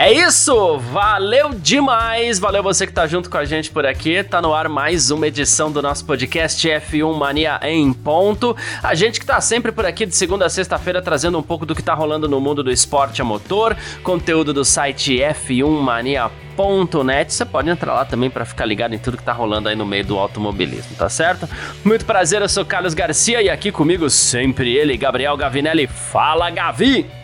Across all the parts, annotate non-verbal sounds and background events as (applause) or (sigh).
É isso, valeu demais, valeu você que tá junto com a gente por aqui, tá no ar mais uma edição do nosso podcast F1 Mania em ponto. A gente que tá sempre por aqui de segunda a sexta-feira trazendo um pouco do que tá rolando no mundo do esporte a motor, conteúdo do site f1mania.net. Você pode entrar lá também para ficar ligado em tudo que tá rolando aí no meio do automobilismo, tá certo? Muito prazer, eu sou Carlos Garcia e aqui comigo sempre ele, Gabriel Gavinelli. Fala, Gavi!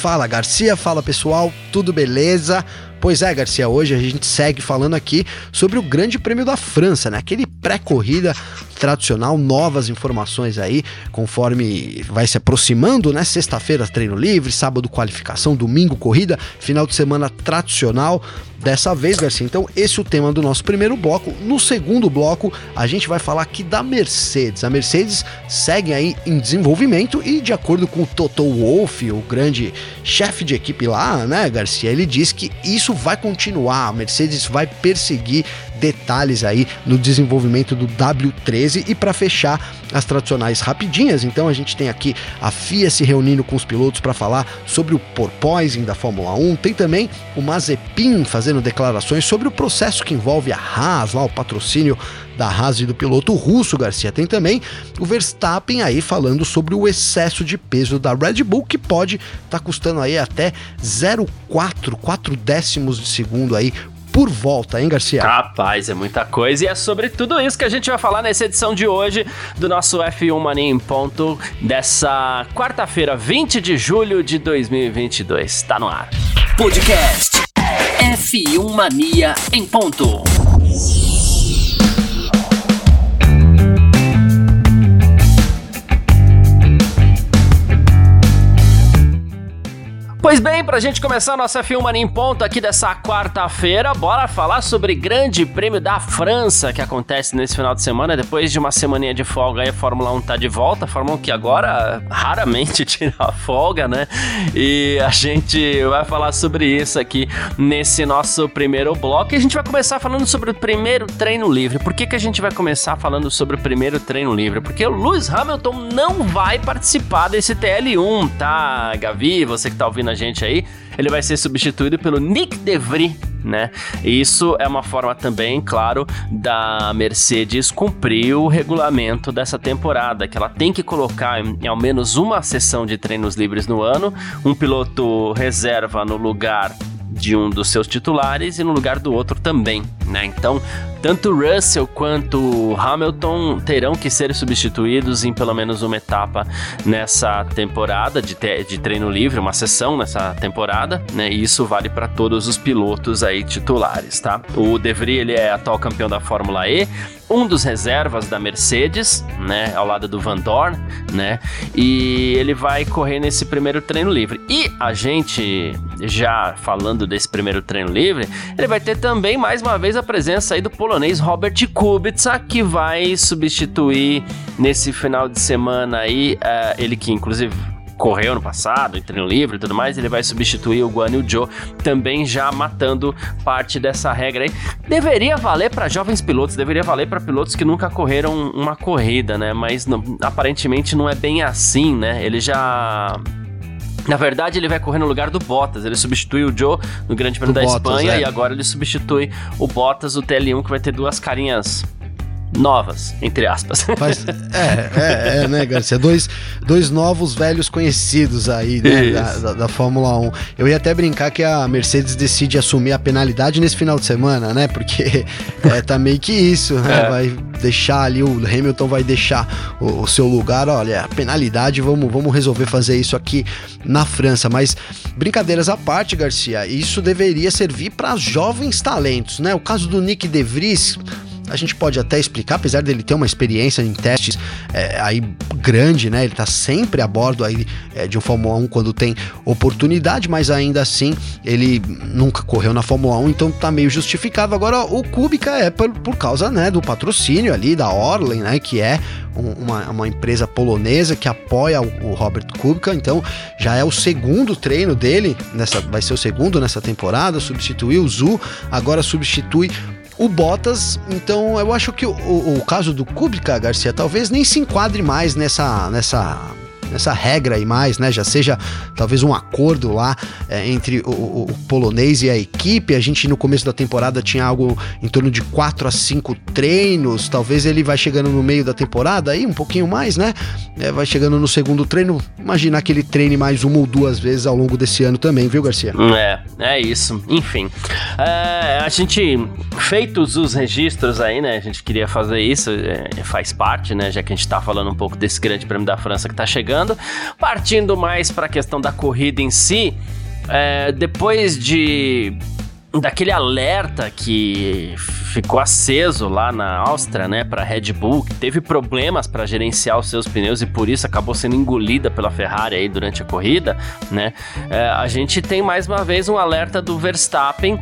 Fala Garcia, fala pessoal, tudo beleza? Pois é, Garcia, hoje a gente segue falando aqui sobre o Grande Prêmio da França, né? Aquele pré-corrida tradicional, novas informações aí, conforme vai se aproximando, né? Sexta-feira treino livre, sábado qualificação, domingo corrida, final de semana tradicional dessa vez, Garcia. Então, esse é o tema do nosso primeiro bloco. No segundo bloco, a gente vai falar aqui da Mercedes. A Mercedes segue aí em desenvolvimento e, de acordo com o Toto Wolff, o grande chefe de equipe lá, né, Garcia, ele diz que isso vai continuar. A Mercedes vai perseguir detalhes aí no desenvolvimento do W13 e para fechar as tradicionais rapidinhas, então a gente tem aqui a FIA se reunindo com os pilotos para falar sobre o porpoising da Fórmula 1, tem também o Mazepin fazendo declarações sobre o processo que envolve a Haas, lá o patrocínio da Haas e do piloto russo Garcia. Tem também o Verstappen aí falando sobre o excesso de peso da Red Bull que pode estar tá custando aí até 0,4, 4 décimos de segundo aí por volta, hein, Garcia? Rapaz, é muita coisa e é sobre tudo isso que a gente vai falar nessa edição de hoje do nosso F1 Mania em ponto dessa quarta-feira, 20 de julho de 2022. Tá no ar. Podcast F1 Mania em ponto. Pois bem, pra gente começar nossa Filmania em ponto aqui dessa quarta-feira, bora falar sobre Grande Prêmio da França que acontece nesse final de semana, depois de uma semaninha de folga aí a Fórmula 1 tá de volta, a Fórmula 1 que agora raramente (laughs) tira a folga, né? E a gente vai falar sobre isso aqui nesse nosso primeiro bloco e a gente vai começar falando sobre o primeiro treino livre. Por que, que a gente vai começar falando sobre o primeiro treino livre? Porque o Lewis Hamilton não vai participar desse TL1, tá, Gavi? Você que tá ouvindo a gente aí, ele vai ser substituído pelo Nick DeVry, né? E isso é uma forma também, claro, da Mercedes cumprir o regulamento dessa temporada, que ela tem que colocar em ao menos uma sessão de treinos livres no ano, um piloto reserva no lugar de um dos seus titulares e no lugar do outro também, né? Então, tanto Russell quanto Hamilton terão que ser substituídos em pelo menos uma etapa nessa temporada de, de treino livre, uma sessão nessa temporada, né? E isso vale para todos os pilotos aí titulares, tá? O De Vries, ele é atual campeão da Fórmula E, um dos reservas da Mercedes, né, ao lado do Van Dorn, né? E ele vai correr nesse primeiro treino livre. E a gente já falando desse primeiro treino livre, ele vai ter também mais uma vez a presença aí do polonês Robert Kubica, que vai substituir nesse final de semana aí, uh, ele que inclusive correu no passado, em treino livre e tudo mais, ele vai substituir o Guan Yu Zhou, também já matando parte dessa regra aí. Deveria valer para jovens pilotos, deveria valer para pilotos que nunca correram uma corrida, né? Mas não, aparentemente não é bem assim, né? Ele já na verdade, ele vai correr no lugar do Bottas. Ele substitui o Joe no Grande Prêmio da Bottas, Espanha é. e agora ele substitui o Bottas, o TL1, que vai ter duas carinhas novas, entre aspas. (laughs) Mas, é, é, é, né, Garcia? Dois, dois novos velhos conhecidos aí, né, da, da, da, Fórmula 1. Eu ia até brincar que a Mercedes decide assumir a penalidade nesse final de semana, né? Porque (laughs) é, tá meio que isso, né? É. Vai deixar ali, o Hamilton vai deixar o, o, seu lugar, olha, a penalidade, vamos, vamos resolver fazer isso aqui na França. Mas, brincadeiras à parte, Garcia, isso deveria servir para jovens talentos, né? O caso do Nick De Vries a gente pode até explicar, apesar dele ter uma experiência em testes é, aí grande, né? Ele tá sempre a bordo aí é, de um Fórmula 1 quando tem oportunidade, mas ainda assim ele nunca correu na Fórmula 1, então tá meio justificado. Agora o Kubica é por, por causa, né, do patrocínio ali da Orlen, né, que é uma, uma empresa polonesa que apoia o, o Robert Kubica, então já é o segundo treino dele, nessa, vai ser o segundo nessa temporada, substituiu o Zu, agora substitui o Bottas, então eu acho que o, o, o caso do Kubica, Garcia, talvez nem se enquadre mais nessa, nessa nessa regra aí mais, né? Já seja talvez um acordo lá é, entre o, o, polonês e a equipe. A gente no começo da temporada tinha algo em torno de 4 a 5 treinos. Talvez ele vai chegando no meio da temporada aí, um pouquinho mais, né? É, vai chegando no segundo treino. Imaginar que ele treine mais uma ou duas vezes ao longo desse ano também, viu, Garcia? É, é isso. Enfim. É, a gente, feitos os registros aí, né? A gente queria fazer isso, é, faz parte, né? Já que a gente tá falando um pouco desse grande prêmio da França que tá chegando chegando. Partindo mais para a questão da corrida em si, é, depois de daquele alerta que ficou aceso lá na Áustria, né, para Red Bull, que teve problemas para gerenciar os seus pneus e por isso acabou sendo engolida pela Ferrari aí durante a corrida, né? É, a gente tem mais uma vez um alerta do Verstappen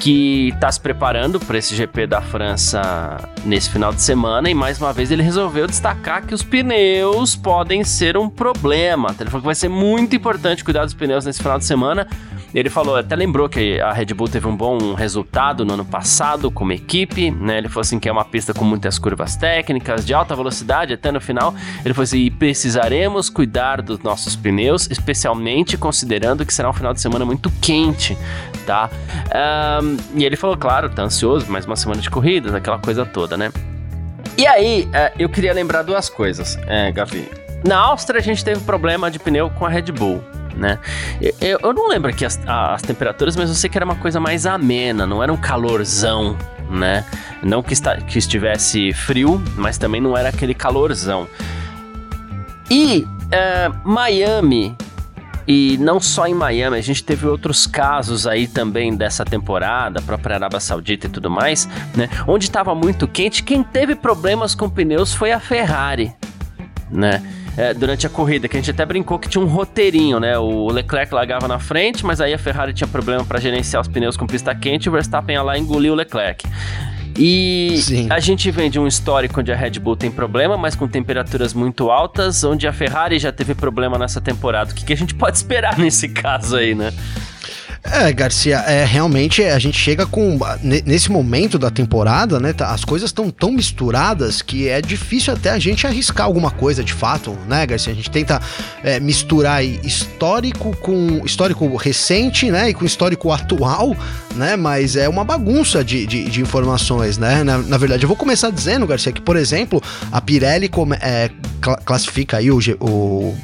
que está se preparando para esse GP da França nesse final de semana e mais uma vez ele resolveu destacar que os pneus podem ser um problema. Ele falou que vai ser muito importante cuidar dos pneus nesse final de semana. Ele falou, até lembrou que a Red Bull teve um bom resultado no ano passado como equipe, né? Ele falou assim que é uma pista com muitas curvas técnicas, de alta velocidade até no final. Ele falou assim, e precisaremos cuidar dos nossos pneus, especialmente considerando que será um final de semana muito quente, tá? Um, e ele falou, claro, tá ansioso, mais uma semana de corridas, aquela coisa toda, né? E aí, uh, eu queria lembrar duas coisas, é, Gavi. Na Áustria a gente teve problema de pneu com a Red Bull né? Eu, eu não lembro aqui as, as temperaturas, mas eu sei que era uma coisa mais amena, não era um calorzão, né? Não que, está, que estivesse frio, mas também não era aquele calorzão. E uh, Miami, e não só em Miami, a gente teve outros casos aí também dessa temporada, própria Arábia Saudita e tudo mais, né? Onde estava muito quente, quem teve problemas com pneus foi a Ferrari, né? é, durante a corrida, que a gente até brincou que tinha um roteirinho, né? O Leclerc largava na frente, mas aí a Ferrari tinha problema para gerenciar os pneus com pista quente e o Verstappen ia lá e engoliu o Leclerc. E Sim. a gente vem de um histórico onde a Red Bull tem problema, mas com temperaturas muito altas, onde a Ferrari já teve problema nessa temporada. O que, que a gente pode esperar (laughs) nesse caso aí, né? É, Garcia, é realmente a gente chega com nesse momento da temporada, né? Tá, as coisas estão tão misturadas que é difícil até a gente arriscar alguma coisa de fato, né, Garcia? A gente tenta é, misturar histórico com histórico recente, né, e com histórico atual, né? Mas é uma bagunça de, de, de informações, né? Na, na, verdade, eu vou começar dizendo, Garcia, que por exemplo a Pirelli come, é, cl classifica aí o, o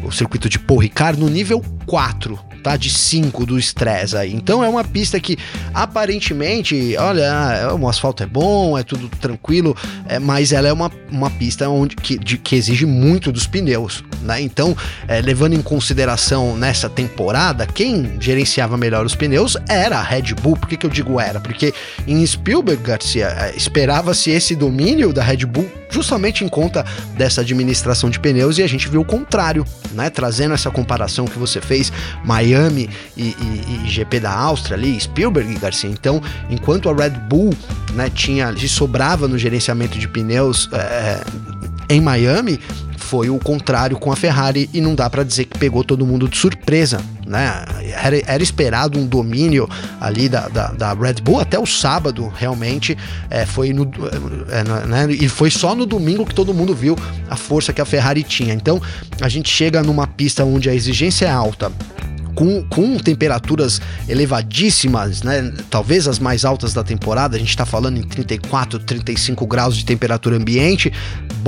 o circuito de Paul Ricard no nível 4 De 5 do estresse aí. Então é uma pista que aparentemente, olha, o asfalto é bom, é tudo tranquilo, é, mas ela é uma, uma pista onde, que, de, que exige muito dos pneus, né? Então, é, levando em consideração nessa temporada, quem gerenciava melhor os pneus era a Red Bull. Por que, que eu digo era? Porque em Spielberg, Garcia, é, esperava-se esse domínio da Red Bull justamente em conta dessa administração de pneus e a gente viu o contrário, né? Trazendo essa comparação que você fez, Miami e, e, e GP da Áustria ali, Spielberg e Garcia. Então, enquanto a Red Bull né, tinha, sobrava no gerenciamento de pneus é, em Miami, foi o contrário com a Ferrari e não dá para dizer que pegou todo mundo de surpresa, né? Era, era esperado um domínio ali da, da, da, Red Bull até o sábado, realmente é, foi no, é, né? e foi só no domingo que todo mundo viu a força que a Ferrari tinha. Então a gente chega numa pista onde a exigência é alta com, com temperaturas elevadíssimas, né? Talvez as mais altas da temporada, a gente está falando em 34, 35 graus de temperatura ambiente,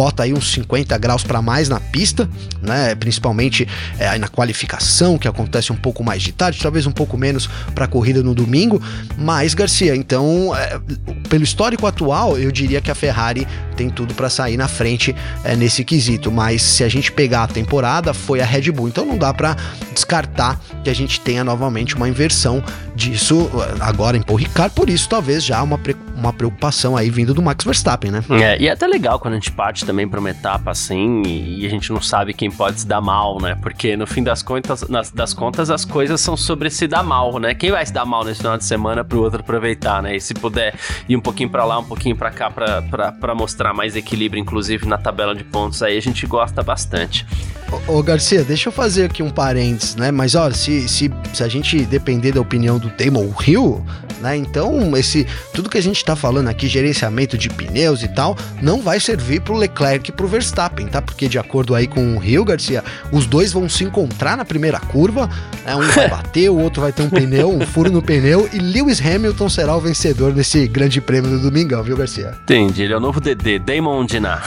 bota aí uns 50 graus para mais na pista, né? Principalmente é, na qualificação, que acontece um pouco mais de tarde, talvez um pouco menos para a corrida no domingo. Mas, Garcia, então, é, pelo histórico atual, eu diria que a Ferrari tem tudo para sair na frente é, nesse quesito. Mas se a gente pegar a temporada, foi a Red Bull. Então não dá para descartar que a gente tenha novamente uma inversão disso agora em Paul Ricard, por isso talvez já uma, uma preocupação aí vindo do Max Verstappen, né? É, e é até legal quando a gente parte também para uma etapa assim e, e, a gente não sabe quem pode se dar mal, né? Porque no fim das contas, nas, das contas as coisas são sobre se dar mal, né? Quem vai se dar mal nesse final de semana pro outro aproveitar, né? E se puder ir um pouquinho para lá, um pouquinho para cá para mostrar mais equilíbrio, inclusive na tabela de pontos aí, a gente gosta bastante. Ô, Garcia, deixa eu fazer aqui um parênteses, né? Mas olha, se, se, se a gente depender da opinião do Damon Hill, né? Então, esse tudo que a gente está falando aqui, gerenciamento de pneus e tal, não vai servir para o Leclerc e para o Verstappen, tá? Porque de acordo aí com o Rio Garcia, os dois vão se encontrar na primeira curva, né? um vai (laughs) bater, o outro vai ter um pneu, um furo no pneu e Lewis Hamilton será o vencedor nesse Grande Prêmio do Domingão, viu, Garcia? Entendi, ele é o novo DD, Damon Diná.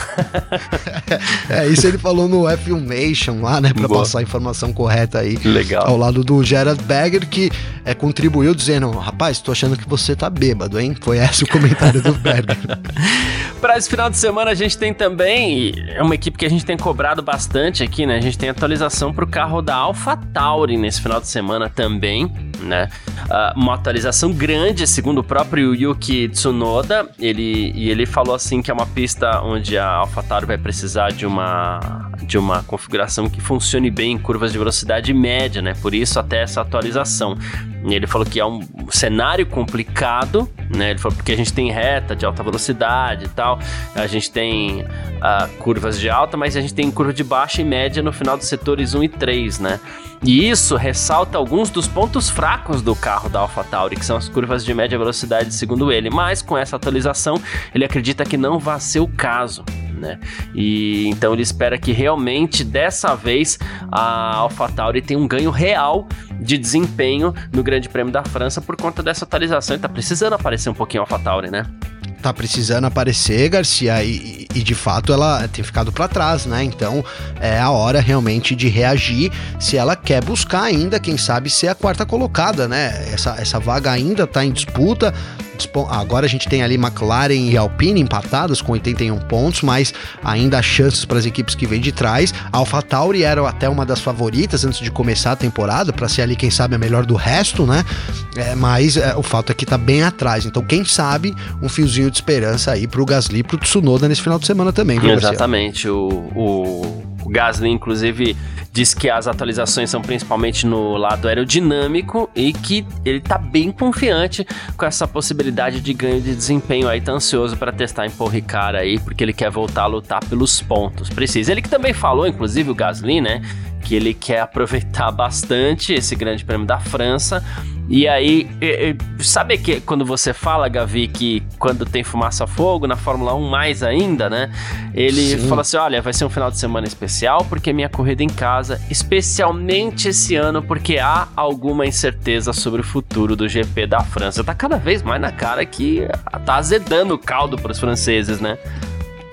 (laughs) é, isso ele falou no F1 Nation lá, né, para passar a informação correta aí. Legal. Ao lado do Gerard Berger que é, contribuiu dizendo, rapaz, tô achando que você tá bêbado, hein? Foi esse o comentário do Berger. (laughs) Para esse final de semana a gente tem também é uma equipe que a gente tem cobrado bastante aqui, né? A gente tem atualização para o carro da AlphaTauri nesse final de semana também, né? Uh, uma atualização grande, segundo o próprio Yuki Tsunoda, ele e ele falou assim que é uma pista onde a AlphaTauri vai precisar de uma de uma configuração que funcione bem em curvas de velocidade média, né? Por isso até essa atualização. Ele falou que é um cenário complicado, né? Ele falou porque a gente tem reta de alta velocidade e tal, a gente tem uh, curvas de alta, mas a gente tem curva de baixa e média no final dos setores 1 e 3, né? E isso ressalta alguns dos pontos fracos do carro da AlphaTauri, que são as curvas de média velocidade, segundo ele. Mas com essa atualização, ele acredita que não vai ser o caso né? E então ele espera que realmente dessa vez a AlphaTauri tenha um ganho real de desempenho no Grande Prêmio da França por conta dessa atualização. E tá precisando aparecer um pouquinho a AlphaTauri, né? Tá precisando aparecer, Garcia, e, e de fato ela tem ficado para trás, né? Então é a hora realmente de reagir se ela quer buscar ainda, quem sabe, ser a quarta colocada, né? Essa, essa vaga ainda tá em disputa. Agora a gente tem ali McLaren e Alpine empatadas com 81 pontos, mas ainda há chances para as equipes que vêm de trás. A AlphaTauri era até uma das favoritas antes de começar a temporada, para ser ali, quem sabe, a melhor do resto, né? É, mas é, o fato é que tá bem atrás. Então, quem sabe, um fiozinho de esperança aí pro Gasly e pro Tsunoda nesse final de semana também, viu, Exatamente. O, o, o Gasly, inclusive, diz que as atualizações são principalmente no lado aerodinâmico e que ele tá bem confiante com essa possibilidade de ganho de desempenho aí, tá ansioso para testar em Paul aí, porque ele quer voltar a lutar pelos pontos. Precisa. Ele que também falou, inclusive, o Gasly, né, que ele quer aproveitar (laughs) bastante esse Grande Prêmio da França e aí, sabe que quando você fala, Gavi, que quando tem fumaça fogo, na Fórmula 1 mais ainda, né? Ele Sim. fala assim: olha, vai ser um final de semana especial porque minha corrida em casa, especialmente esse ano, porque há alguma incerteza sobre o futuro do GP da França. Tá cada vez mais na cara que tá azedando o caldo para os franceses, né?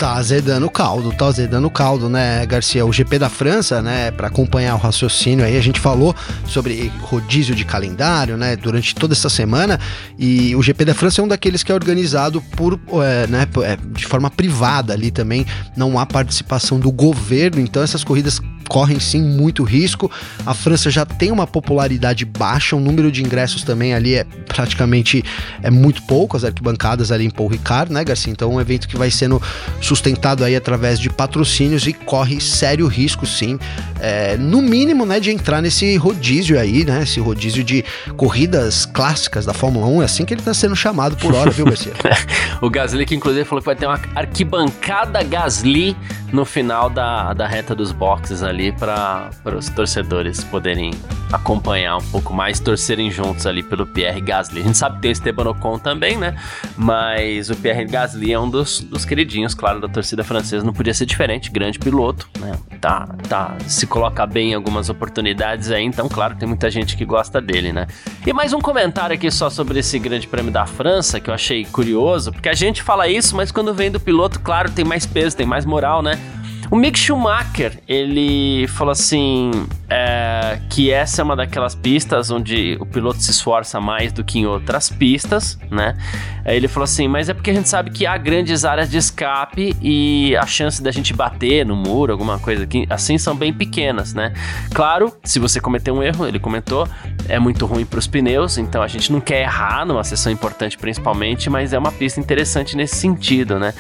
Tá azedando o caldo, tá azedando o caldo, né, Garcia? O GP da França, né, para acompanhar o raciocínio aí, a gente falou sobre rodízio de calendário, né, durante toda essa semana, e o GP da França é um daqueles que é organizado por, é, né, é, de forma privada ali também, não há participação do governo, então essas corridas correm sim muito risco. A França já tem uma popularidade baixa, o número de ingressos também ali é praticamente é muito pouco, as arquibancadas ali em Paul Ricard, né, Garcia? Então, é um evento que vai sendo sustentado aí através de patrocínios e corre sério risco, sim, é, no mínimo, né, de entrar nesse rodízio aí, né, esse rodízio de corridas clássicas da Fórmula 1, é assim que ele tá sendo chamado por hora, viu, Garcia? (laughs) o Gasly que inclusive falou que vai ter uma arquibancada Gasly no final da, da reta dos boxes ali para os torcedores poderem acompanhar um pouco mais, torcerem juntos ali pelo Pierre Gasly. A gente sabe que tem o Esteban Ocon também, né? Mas o Pierre Gasly é um dos, dos queridinhos, claro, da torcida francesa. Não podia ser diferente, grande piloto, né? Tá, tá, se coloca bem em algumas oportunidades aí, então, claro, tem muita gente que gosta dele, né? E mais um comentário aqui só sobre esse grande prêmio da França, que eu achei curioso, porque a gente fala isso, mas quando vem do piloto, claro, tem mais peso, tem mais moral, né? O Mick Schumacher, ele falou assim: é, que essa é uma daquelas pistas onde o piloto se esforça mais do que em outras pistas, né? Aí ele falou assim, mas é porque a gente sabe que há grandes áreas de escape e a chance da gente bater no muro, alguma coisa assim, são bem pequenas, né? Claro, se você cometer um erro, ele comentou, é muito ruim para os pneus, então a gente não quer errar numa sessão importante principalmente, mas é uma pista interessante nesse sentido, né?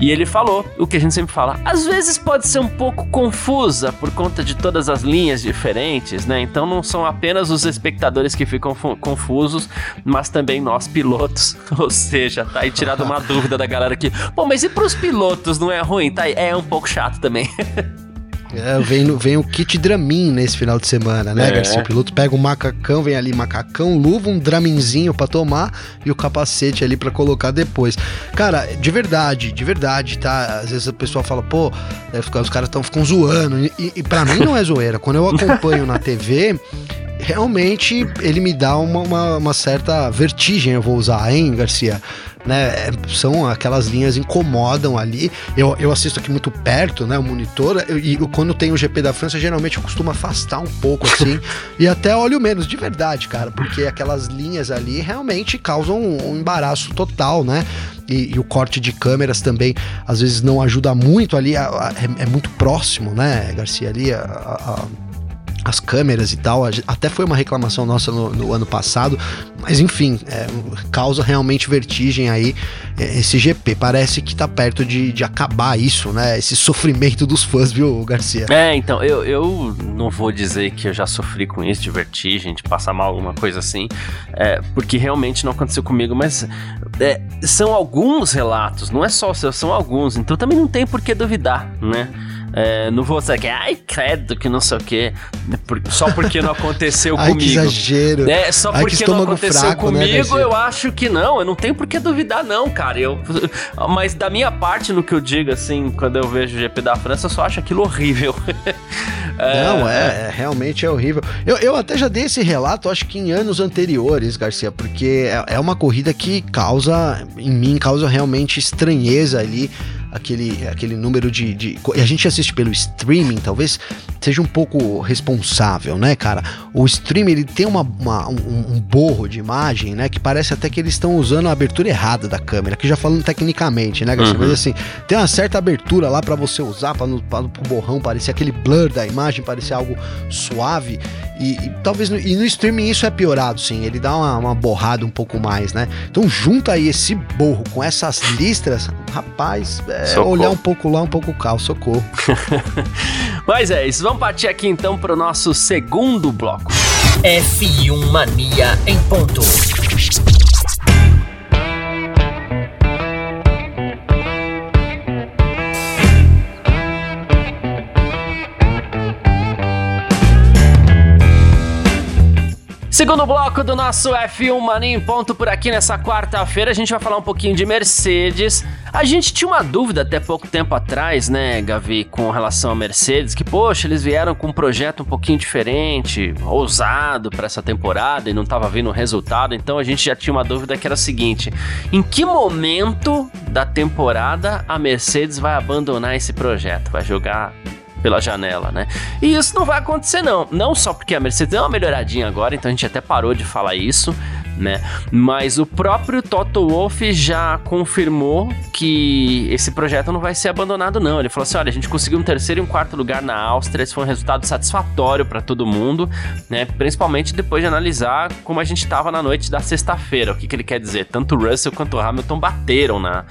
E ele falou o que a gente sempre fala, às vezes pode ser um pouco confusa por conta de todas as linhas diferentes, né? Então não são apenas os espectadores que ficam confusos, mas também nós pilotos. (laughs) Ou seja, tá aí tirado uma dúvida da galera aqui. Pô, mas e pros pilotos não é ruim? Tá aí, é um pouco chato também. (laughs) É, vem, vem o kit Dramin nesse final de semana, né, é. Garcia? O piloto pega um macacão, vem ali macacão, luva, um Draminzinho para tomar e o capacete ali para colocar depois. Cara, de verdade, de verdade, tá? Às vezes o pessoal fala, pô, os caras tão, ficam zoando. E, e para mim não é zoeira. Quando eu acompanho na TV, realmente ele me dá uma, uma, uma, certa vertigem, eu vou usar, hein, Garcia? Né? São aquelas linhas incomodam ali. Eu, eu assisto aqui muito perto, né? O monitor, eu, e quando tem o GP da França, geralmente eu costumo afastar um pouco assim. (laughs) e até olho menos, de verdade, cara, porque aquelas linhas ali realmente causam um, um embaraço total, né? E, e, o corte de câmeras também às vezes não ajuda muito ali, a, a, é, é, muito próximo, né, Garcia? Ali a, a as câmeras e tal. Até foi uma reclamação nossa no, no ano passado, mas enfim, é, causa realmente vertigem aí é, esse GP. Parece que tá perto de, de acabar isso, né? Esse sofrimento dos fãs, viu, Garcia? É, então, eu, eu não vou dizer que eu já sofri com isso, de vertigem, de passar mal, alguma coisa assim, é, porque realmente não aconteceu comigo, mas é, são alguns relatos, não é só o seu, são alguns, então também não tem por que duvidar, né? É, não vou ser que, ai, credo, que não sei o quê. Só porque não aconteceu (laughs) ai, comigo. Que exagero. É, só ai, porque não aconteceu fraco, né, comigo, né, eu acho que não. Eu não tenho por que duvidar, não, cara. Eu, (laughs) mas da minha parte, no que eu digo, assim, quando eu vejo o GP da França, eu só acho aquilo horrível. (laughs) é, não, é, é, realmente é horrível. Eu, eu até já dei esse relato, acho que em anos anteriores, Garcia, porque é, é uma corrida que causa, em mim, causa realmente estranheza ali aquele, aquele número de, de. A gente assiste pelo streaming, talvez seja um pouco responsável, né, cara? O streaming ele tem uma, uma um, um, borro de imagem, né? Que parece até que eles estão usando a abertura errada da câmera, que já falando tecnicamente, né, Garcia? Uhum. Mas assim, tem uma certa abertura lá para você usar, para o borrão parecer aquele blur da imagem, parecer algo suave. E, e, talvez no, e no streaming isso é piorado, sim. Ele dá uma, uma borrada um pouco mais, né? Então junta aí esse borro com essas listras, rapaz, é olhar um pouco lá, um pouco cá, socorro. (laughs) Mas é isso, vamos partir aqui então para o nosso segundo bloco. F1 Mania em ponto. Segundo bloco do nosso F1 Mania em ponto por aqui nessa quarta-feira, a gente vai falar um pouquinho de Mercedes. A gente tinha uma dúvida até pouco tempo atrás, né, Gavi, com relação a Mercedes, que poxa, eles vieram com um projeto um pouquinho diferente, ousado para essa temporada e não estava vindo resultado. Então a gente já tinha uma dúvida que era a seguinte: em que momento da temporada a Mercedes vai abandonar esse projeto? Vai jogar pela janela, né? E isso não vai acontecer não, não só porque a Mercedes deu uma melhoradinha agora, então a gente até parou de falar isso, né? Mas o próprio Toto Wolff já confirmou que esse projeto não vai ser abandonado, não. Ele falou assim: olha, a gente conseguiu um terceiro e um quarto lugar na Áustria, esse foi um resultado satisfatório para todo mundo, né? Principalmente depois de analisar como a gente estava na noite da sexta-feira. O que, que ele quer dizer? Tanto Russell quanto o Hamilton bateram na,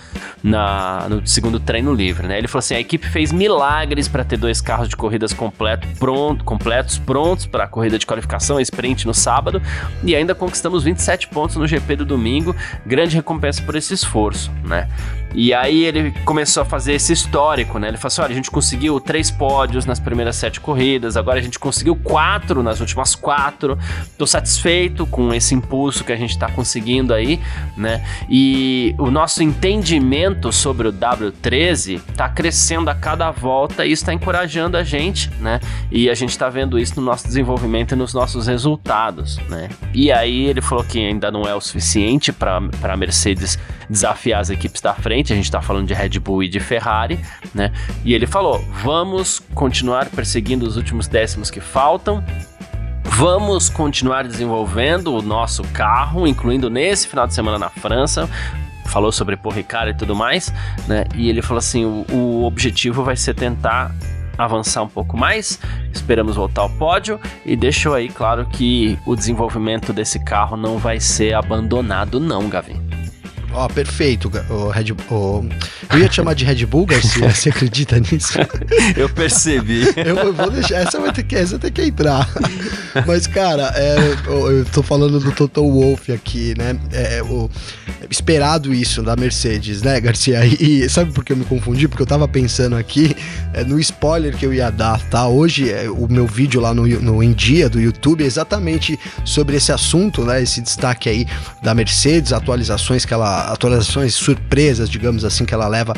na, no segundo treino livre, né? Ele falou assim: a equipe fez milagres para ter dois carros de corridas completo, pronto, completos, prontos para a corrida de qualificação, sprint no sábado, e ainda conquistamos 27 7 pontos no GP do domingo, grande recompensa por esse esforço, né? E aí ele começou a fazer esse histórico, né? Ele falou assim: olha, a gente conseguiu três pódios nas primeiras sete corridas, agora a gente conseguiu quatro nas últimas quatro. Tô satisfeito com esse impulso que a gente tá conseguindo aí, né? E o nosso entendimento sobre o W13 tá crescendo a cada volta e isso tá encorajando a gente, né? E a gente tá vendo isso no nosso desenvolvimento e nos nossos resultados, né? E aí ele falou que ainda não é o suficiente para a Mercedes desafiar as equipes da frente. A gente está falando de Red Bull e de Ferrari, né? E ele falou: vamos continuar perseguindo os últimos décimos que faltam vamos continuar desenvolvendo o nosso carro, incluindo nesse final de semana na França. Falou sobre Paul Ricard e tudo mais, né? E ele falou assim: o, o objetivo vai ser tentar avançar um pouco mais, esperamos voltar ao pódio e deixou aí claro que o desenvolvimento desse carro não vai ser abandonado não, Gavin. Ó, oh, perfeito. O Red, o... Eu ia te chamar de Red Bull, Garcia. (laughs) Você acredita nisso? (laughs) eu percebi. eu vou deixar. Essa vai ter que, essa tem que entrar. Mas, cara, é, eu, eu tô falando do Toto Wolff aqui, né? É, o, esperado isso da Mercedes, né, Garcia? E, e, sabe por que eu me confundi? Porque eu tava pensando aqui é, no spoiler que eu ia dar, tá? Hoje, é, o meu vídeo lá no, no Em Dia do YouTube é exatamente sobre esse assunto, né? Esse destaque aí da Mercedes, atualizações que ela atualizações surpresas, digamos assim, que ela leva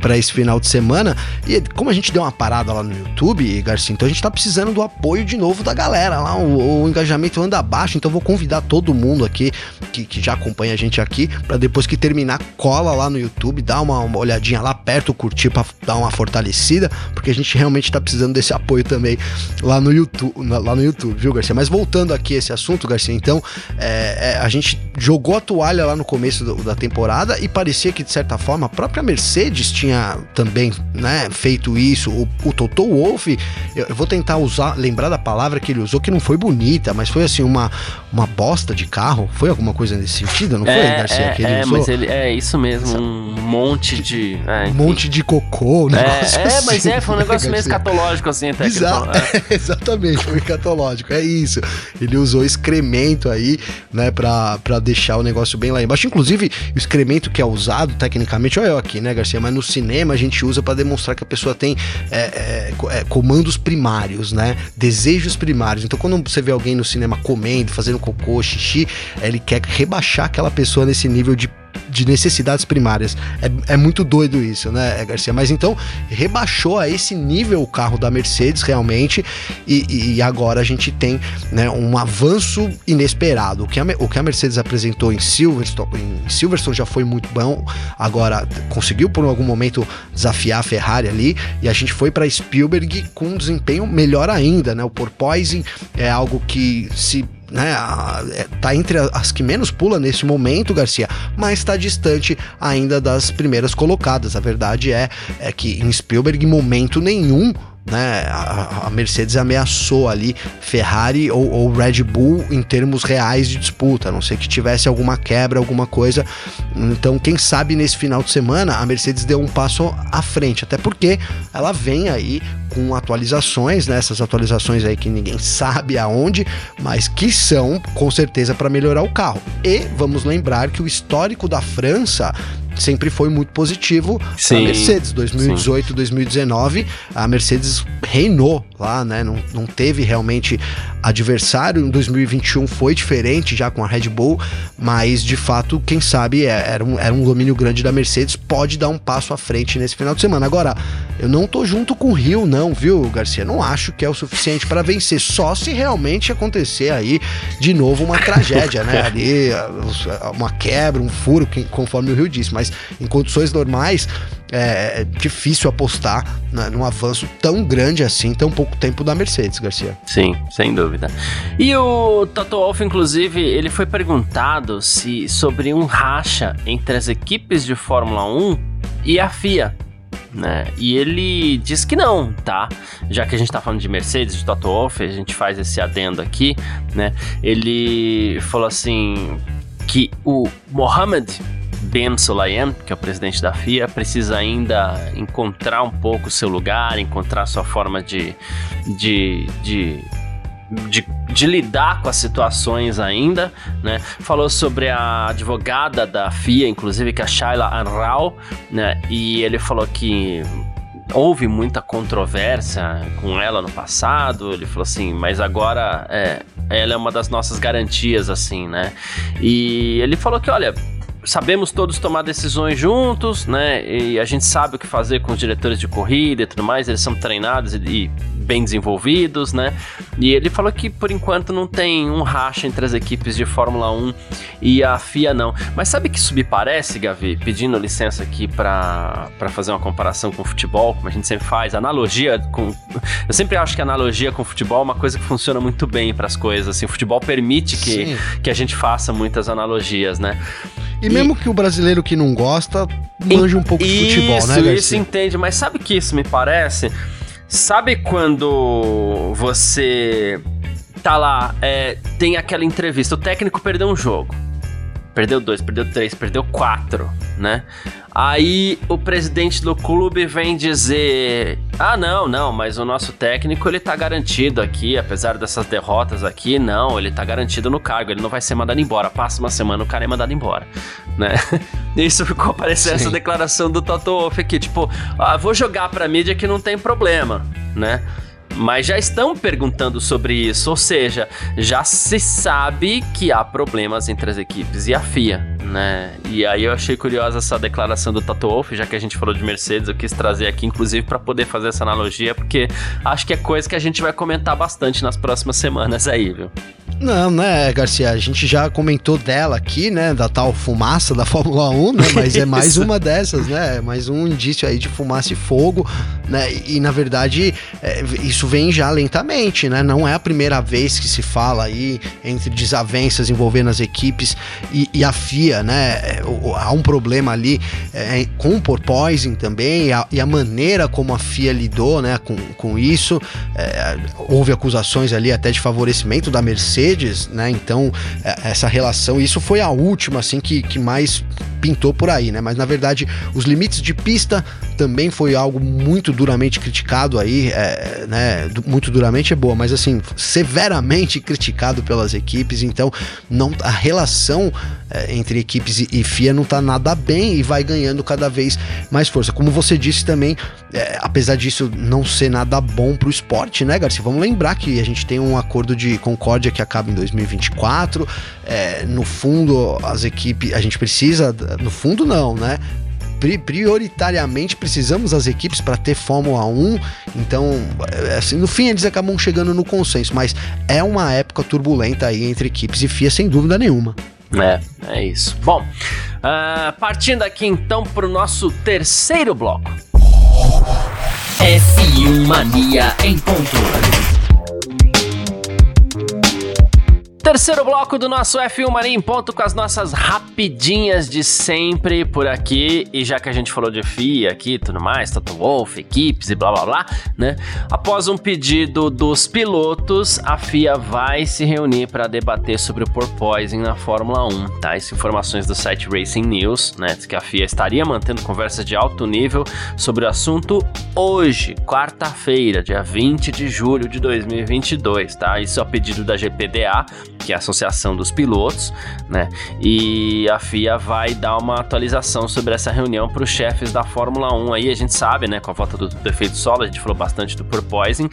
para esse final de semana. E como a gente deu uma parada lá no YouTube, Garcia, então a gente tá precisando do apoio de novo da galera lá. O, o engajamento anda abaixo, então vou convidar todo mundo aqui que, que já acompanha a gente aqui para depois que terminar, cola lá no YouTube, dá uma, uma olhadinha lá perto, curtir para dar uma fortalecida, porque a gente realmente tá precisando desse apoio também lá no YouTube, lá no YouTube, viu, Garcia? Mas voltando aqui a esse assunto, Garcia, então é, é, a gente jogou a toalha lá no começo do, da temporada e parecia que, de certa forma, a própria Mercedes tinha também né, feito isso. O, o Toto Wolff, eu, eu, vou tentar usar, lembrar da palavra que ele usou, que não foi bonita, mas foi assim, uma, uma bosta de carro. Foi alguma coisa nesse sentido, não foi, é, Garcia? É, que ele é usou? mas ele, é isso mesmo, um monte de. É, um monte de cocô, um é, é, assim, mas é, foi um (laughs) negócio meio escatológico, assim, até Exato, é, (laughs) Exatamente, foi escatológico, é isso. Ele usou excremento aí, né, pra deixar o negócio bem lá embaixo. Inclusive, o excremento que é usado tecnicamente, olha eu aqui, né, Garcia? Mas no cinema a gente usa para demonstrar que a pessoa tem é, é, é, comandos primários, né? Desejos primários. Então, quando você vê alguém no cinema comendo, fazendo cocô, xixi, ele quer rebaixar aquela pessoa nesse nível de de necessidades primárias. É, é muito doido isso, né, Garcia? Mas então rebaixou a esse nível o carro da Mercedes realmente e, e agora a gente tem né, um avanço inesperado. O que, a, o que a Mercedes apresentou em Silverstone, em Silverstone já foi muito bom, agora conseguiu por algum momento desafiar a Ferrari ali e a gente foi para Spielberg com um desempenho melhor ainda, né? O porpoising é algo que se né, é, tá entre as que menos pula nesse momento, Garcia, mas está distante ainda das primeiras colocadas. A verdade é, é que em Spielberg, em momento nenhum, né? A, Mercedes ameaçou ali Ferrari ou, ou, Red Bull em termos reais de disputa, a não ser que tivesse alguma quebra, alguma coisa. Então, quem sabe nesse final de semana a Mercedes deu um passo à frente, até porque ela vem aí com atualizações, né? Essas atualizações aí que ninguém (laughs) sabe aonde, mas que são com certeza para melhorar o carro. E vamos lembrar que o histórico da França sempre foi muito positivo sim, a Mercedes. 2018, sim. 2019, a Mercedes reinou lá, né? Não, não teve realmente adversário. Em 2021 foi diferente já com a Red Bull, mas de fato, quem sabe é, era um, era um domínio grande da Mercedes, pode dar um passo à frente nesse final de semana. Agora, eu não tô junto com o Rio, não, viu, Garcia? Não acho que é o suficiente para vencer, só se realmente acontecer aí de novo uma tragédia, né? (laughs) Ali, uma quebra, um furo, conforme o Rio disse, mas em condições normais é, é difícil apostar né, num avanço tão grande assim, tão pouco tempo da Mercedes, Garcia. Sim, sem dúvida. E o Toto Wolff, inclusive, ele foi perguntado se sobre um racha entre as equipes de Fórmula 1 e a FIA. Né? E ele diz que não, tá? Já que a gente tá falando de Mercedes, de Toto Wolff, a gente faz esse adendo aqui, né? Ele falou assim que o Mohamed Ben Sulayem, que é o presidente da FIA, precisa ainda encontrar um pouco o seu lugar, encontrar sua forma de, de, de de, de, lidar com as situações ainda, né? Falou sobre a advogada da FIA, inclusive, que é a Shaila Anral, né? E ele falou que houve muita controvérsia com ela no passado. Ele falou assim, mas agora é, ela é uma das nossas garantias, assim, né? E ele falou que, olha, sabemos todos tomar decisões juntos, né? E a gente sabe o que fazer com os diretores de corrida e tudo mais, eles são treinados e, bem desenvolvidos, né? E ele falou que por enquanto não tem um racha entre as equipes de Fórmula 1 e a FIA não. Mas sabe que isso me parece, Gavi, pedindo licença aqui para fazer uma comparação com o futebol, como a gente sempre faz, analogia com Eu sempre acho que analogia com o futebol é uma coisa que funciona muito bem para as coisas, assim, o futebol permite que, que a gente faça muitas analogias, né? E, e mesmo que o brasileiro que não gosta manja um pouco de futebol, né, Garcia? Isso, entende, mas sabe que isso me parece? Sabe quando você tá lá, é, tem aquela entrevista, o técnico perdeu um jogo. Perdeu dois, perdeu três, perdeu quatro, né? Aí o presidente do clube vem dizer: "Ah, não, não, mas o nosso técnico ele tá garantido aqui, apesar dessas derrotas aqui, não, ele tá garantido no cargo, ele não vai ser mandado embora. Passa uma semana o cara é mandado embora", (laughs) né? Isso ficou parecendo essa declaração do Toto Wolff aqui, tipo, ah, vou jogar pra mídia que não tem problema, né? Mas já estão perguntando sobre isso, ou seja, já se sabe que há problemas entre as equipes e a FIA, né? E aí eu achei curiosa essa declaração do Toto Wolff, já que a gente falou de Mercedes, eu quis trazer aqui, inclusive, para poder fazer essa analogia, porque acho que é coisa que a gente vai comentar bastante nas próximas semanas aí, viu? Não, né, Garcia? A gente já comentou dela aqui, né? Da tal fumaça da (laughs) Fórmula 1, né? Mas é mais uma dessas, né? Mais um indício aí de fumaça e fogo, né? E, na verdade, é, isso vem já lentamente, né? Não é a primeira vez que se fala aí entre desavenças envolvendo as equipes e, e a FIA, né? Há um problema ali é, com o porpoising também e a, e a, maneira como a FIA lidou, né? Com, com isso. É, houve acusações ali até de favorecimento da Mercedes Mercedes, né? Então, é, essa relação, isso foi a última, assim, que, que mais pintou por aí, né? Mas na verdade, os limites de pista também foi algo muito duramente criticado aí, é, né? Muito duramente é boa, mas assim, severamente (laughs) criticado pelas equipes. Então, não a relação é, entre equipes e, e, FIA não tá nada bem e vai ganhando cada vez mais força. Como você disse também, é, apesar disso não ser nada bom pro esporte, né, Garcia? Vamos lembrar que a gente tem um acordo de concórdia que acaba em 2024. É, no fundo, as equipes, a gente precisa, no fundo não, né? prioritariamente precisamos das equipes para ter Fórmula 1. Então, é, assim, no fim eles acabam chegando no consenso, mas é uma época turbulenta aí entre equipes e FIA sem dúvida nenhuma. É, é isso. Bom, uh, partindo aqui então para o nosso terceiro bloco. F1 Mania em ponto. Terceiro bloco do nosso F1 Mania em ponto com as nossas rapidinhas de sempre por aqui. E já que a gente falou de FIA aqui tudo mais, Toto Wolff, equipes e blá blá blá, né? Após um pedido dos pilotos, a FIA vai se reunir para debater sobre o porpoising na Fórmula 1, tá? Isso informações do site Racing News, né? Diz que a FIA estaria mantendo conversas de alto nível sobre o assunto hoje, quarta-feira, dia 20 de julho de 2022, tá? Isso é o pedido da GPDA que é a Associação dos Pilotos, né? E a FIA vai dar uma atualização sobre essa reunião para os chefes da Fórmula 1. Aí a gente sabe, né, com a volta do, do efeito solo, a gente falou bastante do porpoising.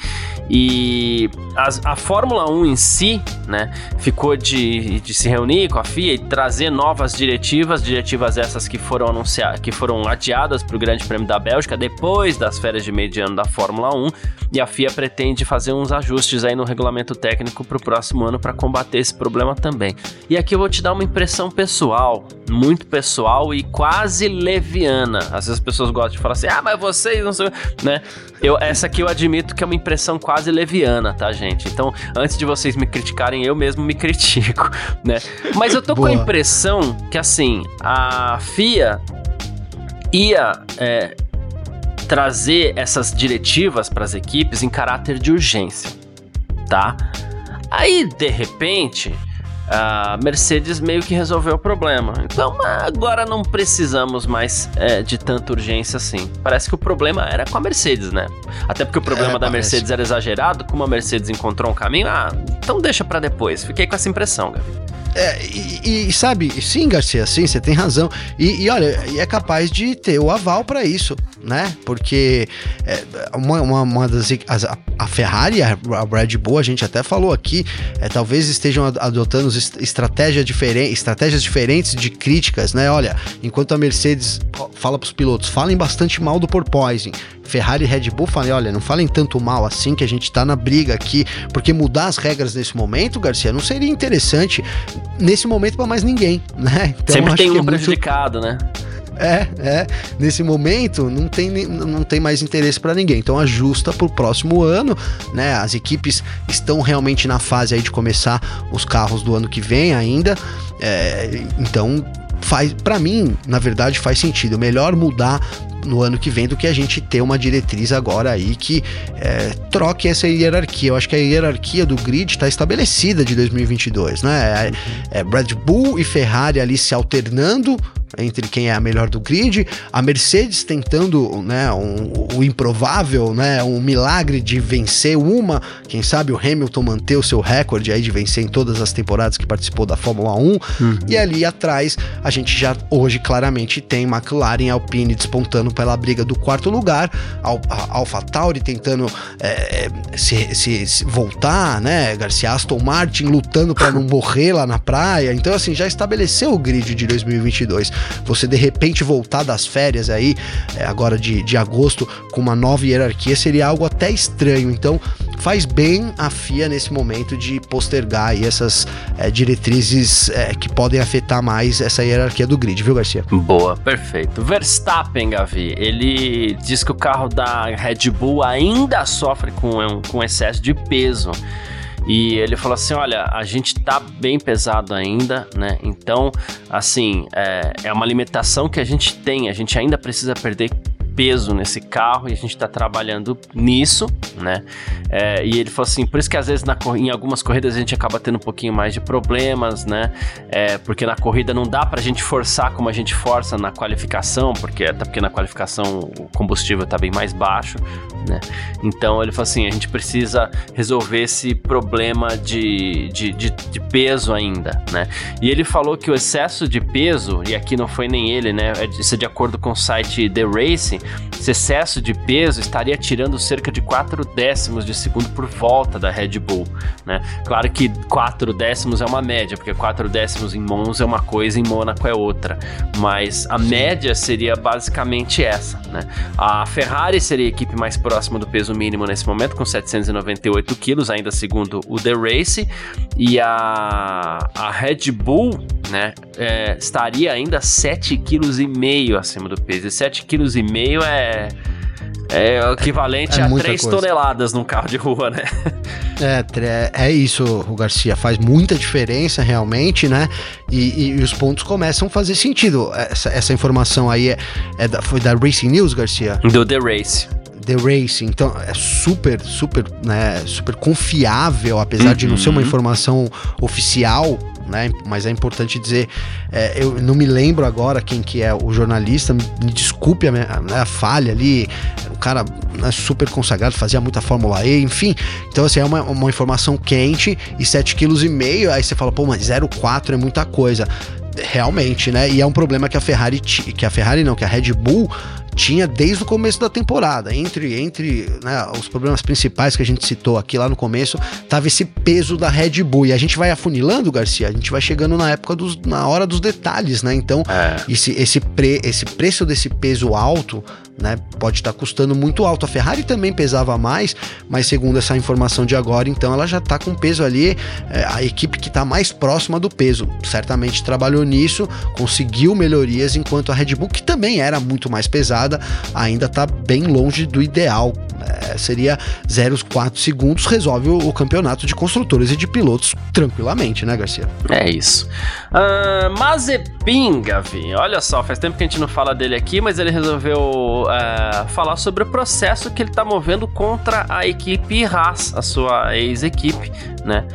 E as, a Fórmula 1 em si, né, ficou de, de se reunir com a FIA e trazer novas diretivas, diretivas essas que foram anunciadas, que foram adiadas para o Grande Prêmio da Bélgica depois das férias de meio de ano da Fórmula 1. E a FIA pretende fazer uns ajustes aí no regulamento técnico para o próximo ano para combater esse problema também. E aqui eu vou te dar uma impressão pessoal, muito pessoal e quase leviana. Às vezes as pessoas gostam de falar assim: "Ah, mas vocês não sei", né? Eu essa aqui eu admito que é uma impressão quase leviana, tá, gente? Então, antes de vocês me criticarem, eu mesmo me (laughs) critico, né? Mas eu tô Boa. com a impressão que assim, a FIA ia é, trazer essas diretivas para as equipes em caráter de urgência, tá? Aí, de repente, a Mercedes meio que resolveu o problema. Então, agora não precisamos mais é, de tanta urgência assim. Parece que o problema era com a Mercedes, né? Até porque o problema é, da Mercedes era exagerado, como a Mercedes encontrou um caminho, ah, então deixa para depois. Fiquei com essa impressão, Gabi. É, e, e, sabe, sim, Garcia, sim, você tem razão. E, e olha, é capaz de ter o aval para isso, né? Porque é, uma, uma, uma, das. A, a Ferrari, a, Red Bull, a gente até falou aqui, é, talvez estejam adotando estratégia diferente, estratégias diferentes de críticas, né? Olha, enquanto a Mercedes fala para os pilotos, falem bastante mal do porpoising. Ferrari e Red Bull falem, olha, não falem tanto mal assim que a gente tá na briga aqui, porque mudar as regras nesse momento, Garcia, não seria interessante nesse momento para mais ninguém, né? Então, Sempre tem um é prejudicado, muito... né? É, é. Nesse momento não tem, não tem mais interesse para ninguém. Então ajusta para o próximo ano, né? As equipes estão realmente na fase aí de começar os carros do ano que vem ainda. É, então faz, para mim, na verdade, faz sentido. Melhor mudar no ano que vem do que a gente ter uma diretriz agora aí que é, troque essa hierarquia. Eu acho que a hierarquia do grid está estabelecida de 2022, né? É, é Red Bull e Ferrari ali se alternando entre quem é a melhor do grid, a Mercedes tentando né, um, o improvável, né, um milagre de vencer uma, quem sabe o Hamilton manter o seu recorde aí de vencer em todas as temporadas que participou da Fórmula 1, uhum. e ali atrás a gente já hoje claramente tem McLaren e Alpine despontando pela briga do quarto lugar, Al, Alpha Tauri tentando é, se, se, se, voltar, né, Garcia Aston Martin lutando para não morrer lá na praia, então assim, já estabeleceu o grid de 2022 você de repente voltar das férias aí, é, agora de, de agosto, com uma nova hierarquia, seria algo até estranho. Então, faz bem a FIA nesse momento de postergar aí essas é, diretrizes é, que podem afetar mais essa hierarquia do grid, viu, Garcia? Boa, perfeito. Verstappen, Gavi, ele diz que o carro da Red Bull ainda sofre com, com excesso de peso. E ele falou assim: olha, a gente tá bem pesado ainda, né? Então, assim, é, é uma limitação que a gente tem, a gente ainda precisa perder peso nesse carro e a gente está trabalhando nisso, né? É, e ele falou assim, por isso que às vezes na, em algumas corridas a gente acaba tendo um pouquinho mais de problemas, né? É, porque na corrida não dá para a gente forçar como a gente força na qualificação, porque até porque na qualificação o combustível está bem mais baixo, né? Então ele falou assim, a gente precisa resolver esse problema de, de, de, de peso ainda, né? E ele falou que o excesso de peso, e aqui não foi nem ele, né? É isso é de acordo com o site The Racing, esse excesso de peso estaria tirando cerca de 4 décimos de segundo por volta da Red Bull, né? Claro que 4 décimos é uma média, porque 4 décimos em Monza é uma coisa, em Mônaco é outra, mas a média seria basicamente essa, né? A Ferrari seria a equipe mais próxima do peso mínimo nesse momento, com 798 quilos, ainda segundo o The Race, e a, a Red Bull, né, é, estaria ainda 7,5 kg acima do peso, e 7,5 kg é. É o equivalente é, a 3 coisa. toneladas num carro de rua, né? É, é isso, o Garcia. Faz muita diferença realmente, né? E, e, os pontos começam a fazer sentido. Essa, essa informação aí é, é da, foi da Racing News, Garcia? Do The Race. The Race, então é super, super, né, super confiável, apesar uhum. de não ser uma uhum. informação oficial, né? Mas é importante dizer, é, eu não me lembro agora quem que é o jornalista, me, desculpe a, minha, né, a, falha ali, o cara né, super consagrado, fazia muita Fórmula E, enfim. Então, assim, é uma, uma informação quente e 7,5 kg, aí você fala, pô, mas 0,4 é muita coisa realmente, né? E é um problema que a Ferrari, que a Ferrari não, que a Red Bull tinha desde o começo da temporada. Entre, entre né, os problemas principais que a gente citou aqui lá no começo, tava esse peso da Red Bull. E a gente vai afunilando, Garcia, a gente vai chegando na época dos, na hora dos detalhes, né? Então, é. esse, esse, pre, esse preço desse peso alto né? Pode estar custando muito alto. A Ferrari também pesava mais, mas segundo essa informação de agora, então ela já está com peso ali. É, a equipe que está mais próxima do peso certamente trabalhou nisso, conseguiu melhorias, enquanto a Red Bull, que também era muito mais pesada, ainda está bem longe do ideal. É, seria 0,4 segundos, resolve o, o, campeonato de construtores e de pilotos tranquilamente, né, Garcia? É isso. Uh, Mazepin, Gavi, olha só, faz tempo que a gente não fala dele aqui, mas ele resolveu uh, falar sobre o processo que ele está movendo contra a equipe Haas, a sua ex-equipe, né?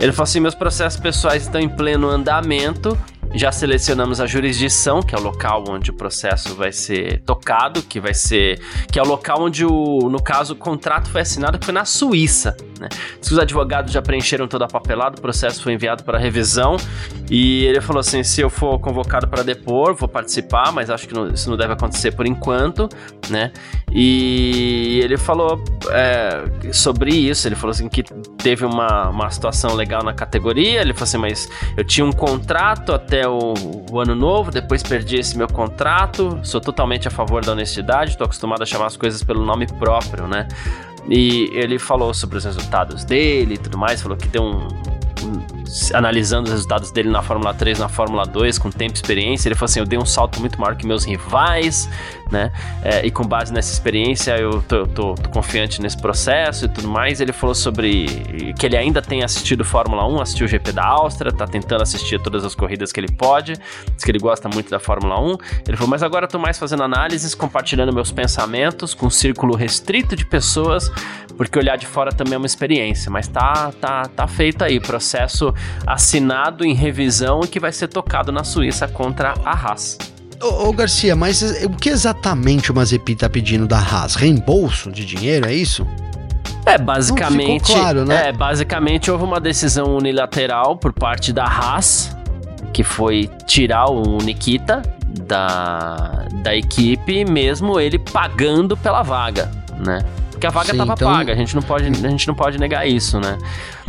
Ele falou assim: meus processos pessoais estão em pleno andamento Já selecionamos a jurisdição, que é o local onde o processo vai ser tocado, que vai ser. que é o local onde, o, no caso, o contrato foi assinado, que foi na Suíça. Né? Os advogados já preencheram toda a papelada, o processo foi enviado para revisão e ele falou assim: se eu for convocado para depor, vou participar, mas acho que não, isso não deve acontecer por enquanto, né? E ele falou é, sobre isso, ele falou assim que teve uma, uma situação legal na categoria, ele falou assim, mas eu tinha um contrato até o, o ano novo, depois perdi esse meu contrato, sou totalmente a favor da honestidade, estou acostumado a chamar as coisas pelo nome próprio, né? E ele falou sobre os resultados dele e tudo mais, falou que deu um, analisando os resultados dele na Fórmula 3, na Fórmula 2, com tempo e experiência, ele falou assim: eu dei um salto muito maior que meus rivais, né? É, e com base nessa experiência, eu tô, tô, tô, confiante nesse processo e tudo mais. Ele falou sobre que ele ainda tem assistido Fórmula 1, assistiu o GP da Áustria, tá tentando assistir todas as corridas que ele pode, diz que ele gosta muito da Fórmula 1. Ele falou, mas agora eu tô mais fazendo análises, compartilhando meus pensamentos com um círculo restrito de pessoas, porque olhar de fora também é uma experiência, mas tá, tá, tá feito aí, processo assinado em revisão e que vai ser tocado na Suíça contra a Haas. Ô, ô, Garcia, mas o que exatamente o Mazepi tá pedindo da Haas? Reembolso de dinheiro, é isso? É, basicamente. Claro, né? É, basicamente houve uma decisão unilateral por parte da Haas, que foi tirar o Nikita da, da equipe, mesmo ele pagando pela vaga, né? Porque a vaga estava então... paga, a gente, não pode, a gente não pode negar isso, né?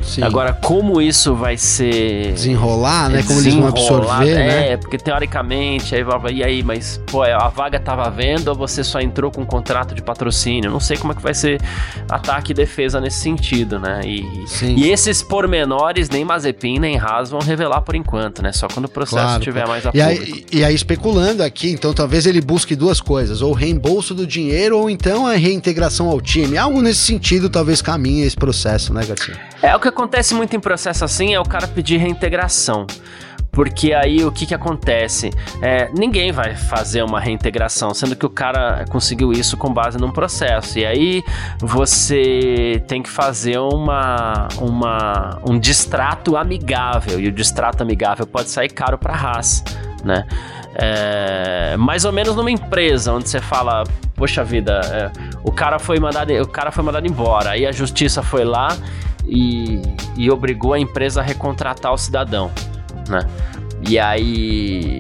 Sim. Agora, como isso vai ser. Desenrolar, né? Como eles vão absorver, é, né? É, porque teoricamente, aí e aí, mas, pô, a vaga tava vendo ou você só entrou com um contrato de patrocínio? Não sei como é que vai ser ataque e defesa nesse sentido, né? E, e esses pormenores, nem Mazepin nem Haas vão revelar por enquanto, né? Só quando o processo claro, tiver mais a e aí, e aí, especulando aqui, então talvez ele busque duas coisas: ou reembolso do dinheiro, ou então a reintegração ao time. Algo nesse sentido talvez caminhe esse processo, né, Garcia? É o que acontece muito em processo assim é o cara pedir reintegração. Porque aí o que, que acontece? É, ninguém vai fazer uma reintegração, sendo que o cara conseguiu isso com base num processo. E aí você tem que fazer uma, uma, um distrato amigável. E o distrato amigável pode sair caro para a Haas, né? É, mais ou menos numa empresa onde você fala, poxa vida, é, o cara foi mandado, o cara foi mandado embora. Aí a justiça foi lá e, e obrigou a empresa a recontratar o cidadão, né? E aí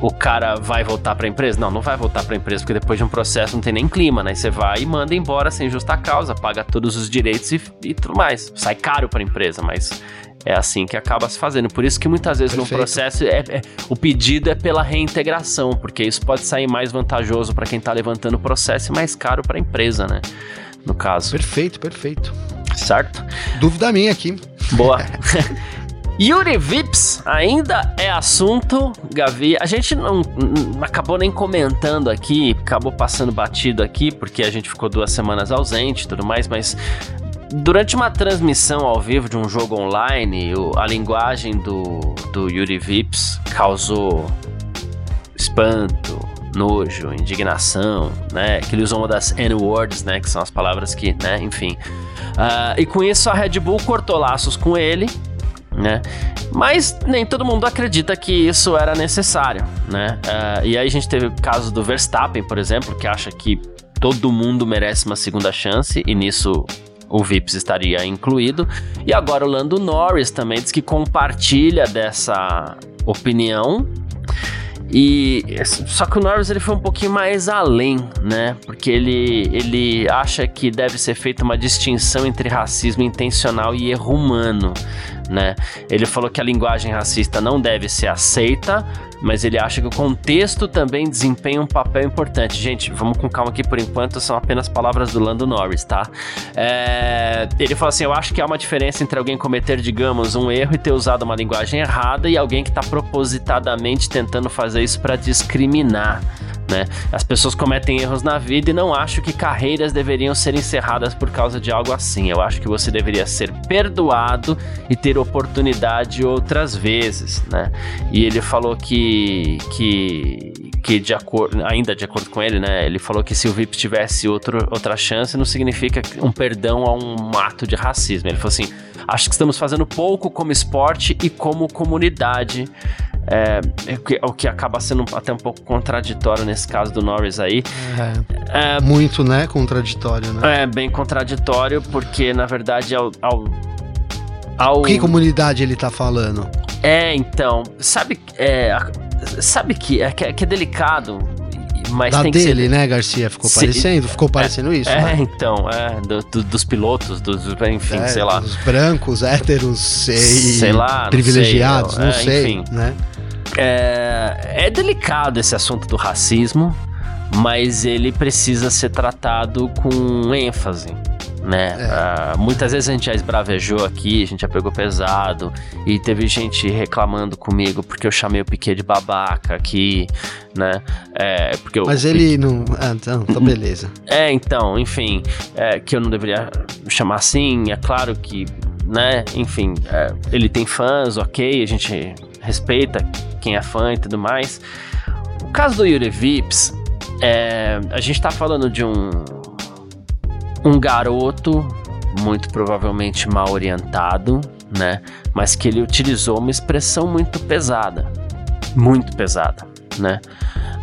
o cara vai voltar para a empresa? Não, não vai voltar para a empresa, porque depois de um processo não tem nem clima, né? Você vai e manda embora sem justa causa, paga todos os direitos e, e tudo mais. Sai caro para a empresa, mas é assim que acaba se fazendo. Por isso que muitas vezes Perfeito. no processo é, é, o pedido é pela reintegração, porque isso pode sair mais vantajoso para quem está levantando o processo e mais caro para a empresa, né? No caso. Perfeito, perfeito certo? Dúvida minha aqui. Boa. (laughs) Yuri Vips ainda é assunto, Gavi. A gente não, não, acabou nem comentando aqui, acabou passando batido aqui, porque a gente ficou duas semanas ausente e tudo mais, mas durante uma transmissão ao vivo de um jogo online, a linguagem do, do Yuri Vips causou espanto, nojo, indignação, né? Que ele usou uma das N-words, né? Que são as palavras que, né? Enfim. Uh, e com isso a Red Bull cortou laços com ele, né? Mas nem todo mundo acredita que isso era necessário, né? Uh, e aí a gente teve o caso do Verstappen, por exemplo, que acha que todo mundo merece uma segunda chance e nisso o Vips estaria incluído. E agora o Lando Norris também diz que compartilha dessa opinião e só que o Norris ele foi um pouquinho mais além, né? Porque ele, ele acha que deve ser feita uma distinção entre racismo intencional e erro humano, né? Ele falou que a linguagem racista não deve ser aceita, mas ele acha que o contexto também desempenha um papel importante. Gente, vamos com calma aqui por enquanto, são apenas palavras do Lando Norris, tá? É... Ele falou assim: eu acho que há uma diferença entre alguém cometer, digamos, um erro e ter usado uma linguagem errada e alguém que está propositadamente tentando fazer isso para discriminar. Né? As pessoas cometem erros na vida e não acho que carreiras deveriam ser encerradas por causa de algo assim. Eu acho que você deveria ser perdoado e ter oportunidade outras vezes, né? E ele falou que que que de acordo, ainda de acordo com ele, né? Ele falou que se o VIP tivesse outro, outra chance, não significa um perdão a um ato de racismo. Ele falou assim: acho que estamos fazendo pouco como esporte e como comunidade É, é o que acaba sendo até um pouco contraditório nesse caso do Norris aí. É, é, muito, né? Contraditório, né? É, bem contraditório, porque na verdade ao, ao, ao... Que comunidade ele tá falando? É, então, sabe, é, sabe que é, que é, que é delicado mas da dele, ser... né, Garcia? Ficou Se... parecendo? Ficou parecendo é, isso, é, né? então, é, do, do, dos pilotos, dos, enfim, é, sei lá. Dos brancos, héteros e sei lá, privilegiados, não sei, não sei enfim. né? É, é delicado esse assunto do racismo, mas ele precisa ser tratado com ênfase né? É. Uh, muitas vezes a gente já esbravejou aqui, a gente já pegou pesado e teve gente reclamando comigo porque eu chamei o Piquet de babaca aqui, né? É, porque Mas ele não. Ah, então, tá beleza. (laughs) É, então, enfim, é, que eu não deveria chamar assim. É claro que, né? Enfim, é, ele tem fãs, ok, a gente respeita quem é fã e tudo mais. O caso do Yuri Vips, é, a gente tá falando de um um garoto, muito provavelmente mal orientado, né? Mas que ele utilizou uma expressão muito pesada. Muito pesada, né?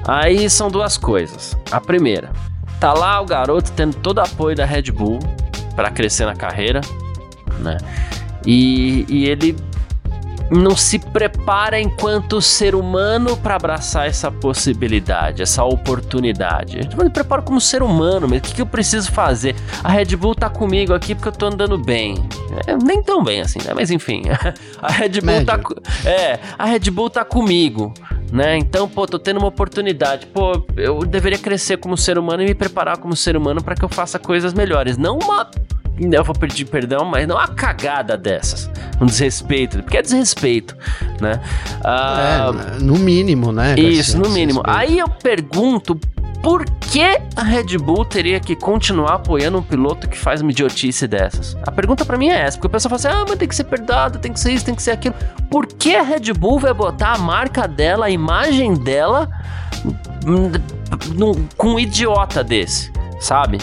Aí são duas coisas. A primeira, tá lá o garoto tendo todo apoio da Red Bull para crescer na carreira, né? E, e ele não se prepara enquanto ser humano para abraçar essa possibilidade, essa oportunidade. Eu me preparo como ser humano, mas o que, que, eu preciso fazer? A Red Bull tá comigo aqui porque eu tô andando bem. É, nem tão bem assim, né? Mas enfim, (laughs) a Red Bull tá Médio. tá É, a Red Bull tá comigo. Né? Então, pô, tô tendo uma oportunidade. Pô, eu deveria crescer como ser humano e me preparar como ser humano para que eu faça coisas melhores. Não uma eu vou pedir perdão, mas não uma cagada dessas. Um desrespeito, porque é desrespeito, né? Ah, é, no mínimo, né? Isso, no mínimo. Aí eu pergunto por que a Red Bull teria que continuar apoiando um piloto que faz uma idiotice dessas? A pergunta para mim é essa, porque o pessoal fala assim: ah, mas tem que ser perdoado, tem que ser isso, tem que ser aquilo. Por que a Red Bull vai botar a marca dela, a imagem dela, com um idiota desse, sabe?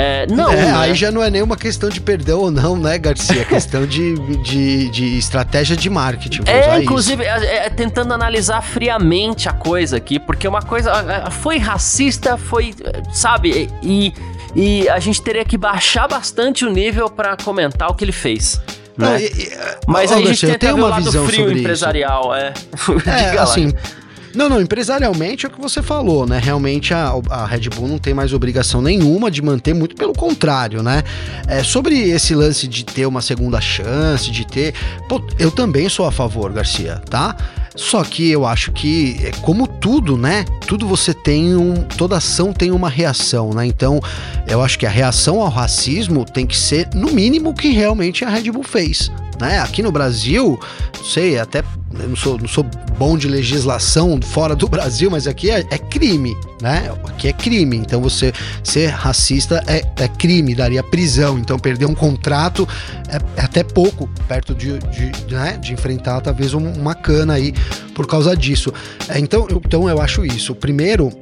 É, não. É, né? Aí já não é nenhuma questão de perdão ou não, né, Garcia? É questão de, de, de estratégia de marketing. É, inclusive, é, é, tentando analisar friamente a coisa aqui, porque uma coisa. Foi racista, foi. Sabe? E, e a gente teria que baixar bastante o nível para comentar o que ele fez. Né? Não, e, e, Mas aí a gente tem uma visão frio empresarial, isso. é. (laughs) é, assim. Não, não, empresarialmente é o que você falou, né? Realmente a, a Red Bull não tem mais obrigação nenhuma de manter, muito pelo contrário, né? É, sobre esse lance de ter uma segunda chance, de ter. Pô, eu também sou a favor, Garcia, tá? Só que eu acho que, é como tudo, né? Tudo você tem um. Toda ação tem uma reação, né? Então, eu acho que a reação ao racismo tem que ser, no mínimo, o que realmente a Red Bull fez. Né? Aqui no Brasil, não sei, até não sou, não sou bom de legislação fora do Brasil, mas aqui é, é crime, né? Aqui é crime. Então você ser racista é, é crime, daria prisão. Então perder um contrato é, é até pouco perto de, de, né? de enfrentar talvez uma cana aí por causa disso. É, então, eu, então eu acho isso. Primeiro,